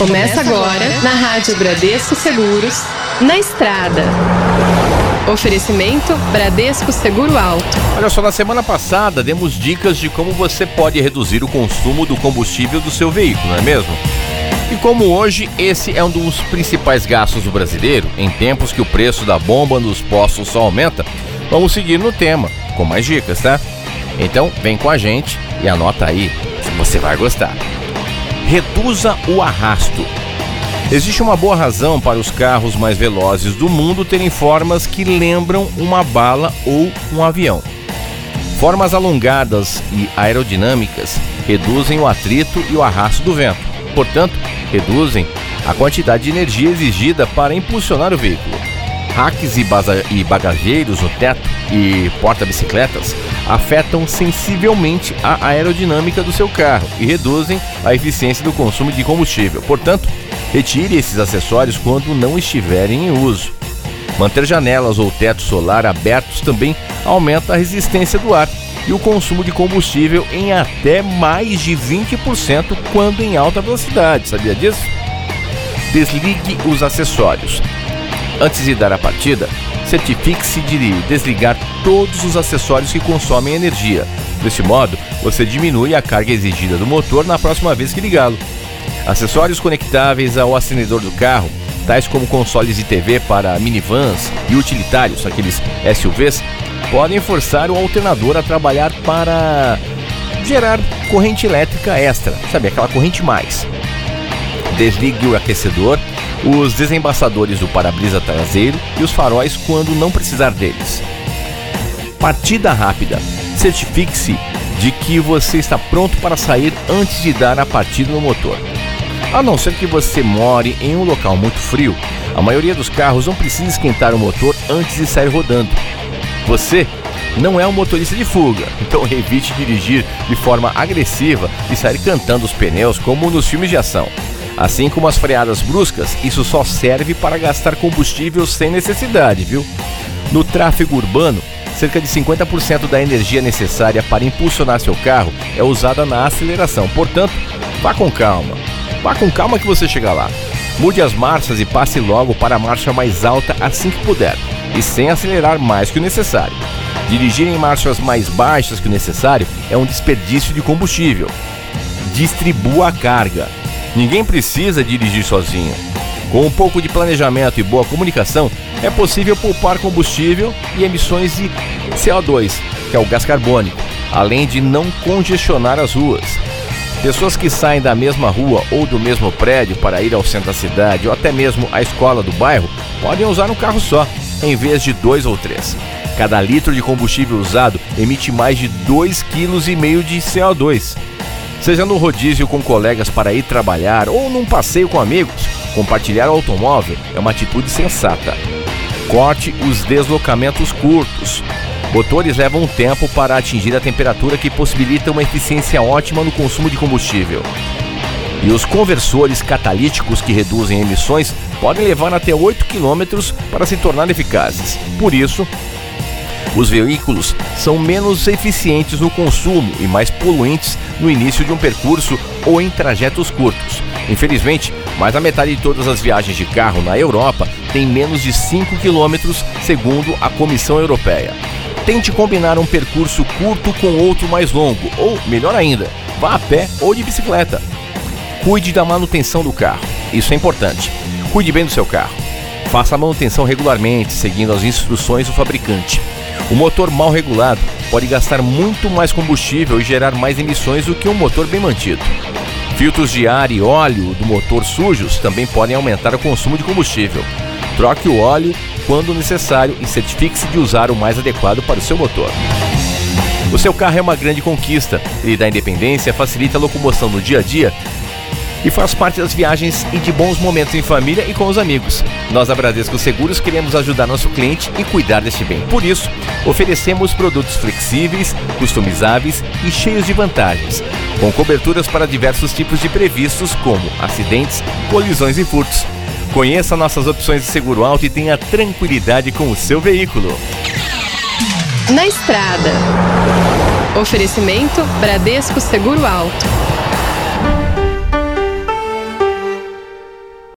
Começa agora na Rádio Bradesco Seguros, na estrada. Oferecimento Bradesco Seguro Alto. Olha só, na semana passada demos dicas de como você pode reduzir o consumo do combustível do seu veículo, não é mesmo? E como hoje esse é um dos principais gastos do brasileiro, em tempos que o preço da bomba nos postos só aumenta, vamos seguir no tema, com mais dicas, tá? Então vem com a gente e anota aí, você vai gostar reduza o arrasto. Existe uma boa razão para os carros mais velozes do mundo terem formas que lembram uma bala ou um avião. Formas alongadas e aerodinâmicas reduzem o atrito e o arrasto do vento, portanto, reduzem a quantidade de energia exigida para impulsionar o veículo. Racks e bagageiros no teto e porta-bicicletas afetam sensivelmente a aerodinâmica do seu carro e reduzem a eficiência do consumo de combustível. Portanto, retire esses acessórios quando não estiverem em uso. Manter janelas ou teto solar abertos também aumenta a resistência do ar e o consumo de combustível em até mais de 20% quando em alta velocidade. Sabia disso? Desligue os acessórios. Antes de dar a partida, certifique-se de desligar todos os acessórios que consomem energia. Desse modo, você diminui a carga exigida do motor na próxima vez que ligá-lo. Acessórios conectáveis ao acendedor do carro, tais como consoles de TV para minivans e utilitários, aqueles SUVs, podem forçar o alternador a trabalhar para gerar corrente elétrica extra, sabe, aquela corrente mais. Desligue o aquecedor os desembaçadores do para-brisa traseiro e os faróis quando não precisar deles. Partida rápida. Certifique-se de que você está pronto para sair antes de dar a partida no motor. A não ser que você more em um local muito frio, a maioria dos carros não precisa esquentar o motor antes de sair rodando. Você não é um motorista de fuga, então evite dirigir de forma agressiva e sair cantando os pneus como nos filmes de ação. Assim como as freadas bruscas, isso só serve para gastar combustível sem necessidade, viu? No tráfego urbano, cerca de 50% da energia necessária para impulsionar seu carro é usada na aceleração. Portanto, vá com calma. Vá com calma que você chega lá. Mude as marchas e passe logo para a marcha mais alta assim que puder, e sem acelerar mais que o necessário. Dirigir em marchas mais baixas que o necessário é um desperdício de combustível. Distribua a carga. Ninguém precisa dirigir sozinho. Com um pouco de planejamento e boa comunicação, é possível poupar combustível e emissões de CO2, que é o gás carbônico, além de não congestionar as ruas. Pessoas que saem da mesma rua ou do mesmo prédio para ir ao centro da cidade ou até mesmo à escola do bairro podem usar um carro só, em vez de dois ou três. Cada litro de combustível usado emite mais de 2,5 kg de CO2. Seja no rodízio com colegas para ir trabalhar ou num passeio com amigos, compartilhar o automóvel é uma atitude sensata. Corte os deslocamentos curtos. Motores levam tempo para atingir a temperatura que possibilita uma eficiência ótima no consumo de combustível. E os conversores catalíticos que reduzem emissões podem levar até 8 km para se tornar eficazes. Por isso, os veículos são menos eficientes no consumo e mais poluentes no início de um percurso ou em trajetos curtos. Infelizmente, mais da metade de todas as viagens de carro na Europa tem menos de 5 quilômetros, segundo a Comissão Europeia. Tente combinar um percurso curto com outro mais longo, ou, melhor ainda, vá a pé ou de bicicleta. Cuide da manutenção do carro, isso é importante. Cuide bem do seu carro. Faça a manutenção regularmente, seguindo as instruções do fabricante. O motor mal regulado pode gastar muito mais combustível e gerar mais emissões do que um motor bem mantido. Filtros de ar e óleo do motor sujos também podem aumentar o consumo de combustível. Troque o óleo quando necessário e certifique-se de usar o mais adequado para o seu motor. O seu carro é uma grande conquista. Ele dá independência, facilita a locomoção no dia a dia e faz parte das viagens e de bons momentos em família e com os amigos. Nós da Bradesco Seguros queremos ajudar nosso cliente e cuidar deste bem. Por isso, oferecemos produtos flexíveis, customizáveis e cheios de vantagens, com coberturas para diversos tipos de previstos como acidentes, colisões e furtos. Conheça nossas opções de seguro alto e tenha tranquilidade com o seu veículo. Na estrada. Oferecimento Bradesco Seguro Alto.